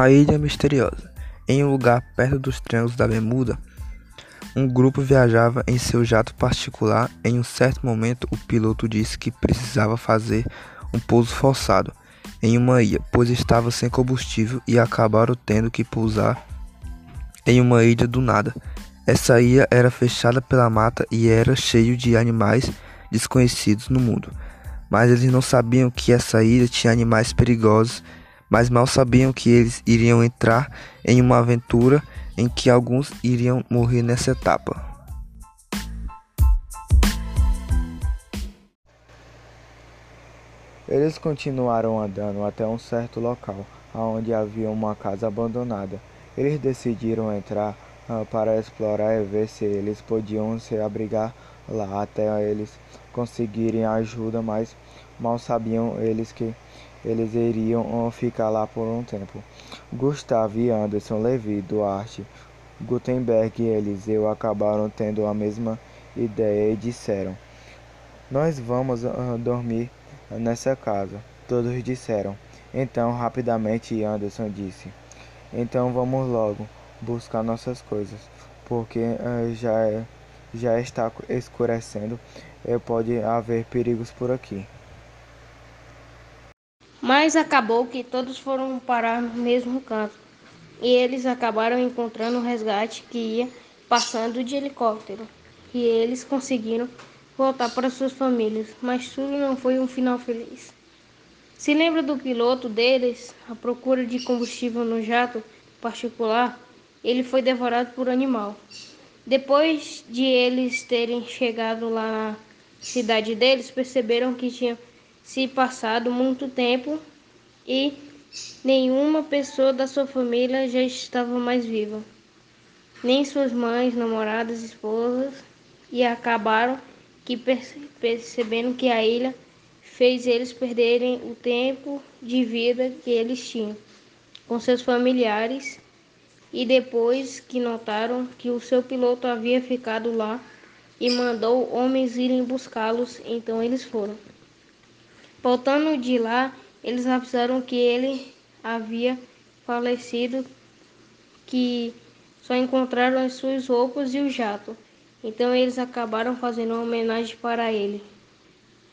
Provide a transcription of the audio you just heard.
A Ilha Misteriosa. Em um lugar perto dos Triângulos da Bermuda, um grupo viajava em seu jato particular. Em um certo momento, o piloto disse que precisava fazer um pouso forçado em uma ilha, pois estava sem combustível e acabaram tendo que pousar em uma ilha do nada. Essa ilha era fechada pela mata e era cheio de animais desconhecidos no mundo. Mas eles não sabiam que essa ilha tinha animais perigosos mas mal sabiam que eles iriam entrar em uma aventura em que alguns iriam morrer nessa etapa. Eles continuaram andando até um certo local, onde havia uma casa abandonada. Eles decidiram entrar uh, para explorar e ver se eles podiam se abrigar lá até eles conseguirem ajuda, mas mal sabiam eles que eles iriam ficar lá por um tempo. Gustavo e Anderson Levi Duarte, Gutenberg e Eliseu acabaram tendo a mesma ideia e disseram: Nós vamos uh, dormir nessa casa. Todos disseram. Então, rapidamente, Anderson disse: Então vamos logo buscar nossas coisas, porque uh, já, é, já está escurecendo e pode haver perigos por aqui. Mas acabou que todos foram parar no mesmo canto e eles acabaram encontrando um resgate que ia passando de helicóptero e eles conseguiram voltar para suas famílias, mas tudo não foi um final feliz. Se lembra do piloto deles, à procura de combustível no jato particular, ele foi devorado por animal. Depois de eles terem chegado lá na cidade deles, perceberam que tinham se passado muito tempo e nenhuma pessoa da sua família já estava mais viva, nem suas mães, namoradas, esposas, e acabaram que percebendo que a ilha fez eles perderem o tempo de vida que eles tinham com seus familiares e depois que notaram que o seu piloto havia ficado lá e mandou homens irem buscá-los, então eles foram. Voltando de lá, eles avisaram que ele havia falecido, que só encontraram as suas roupas e o jato. Então eles acabaram fazendo uma homenagem para ele.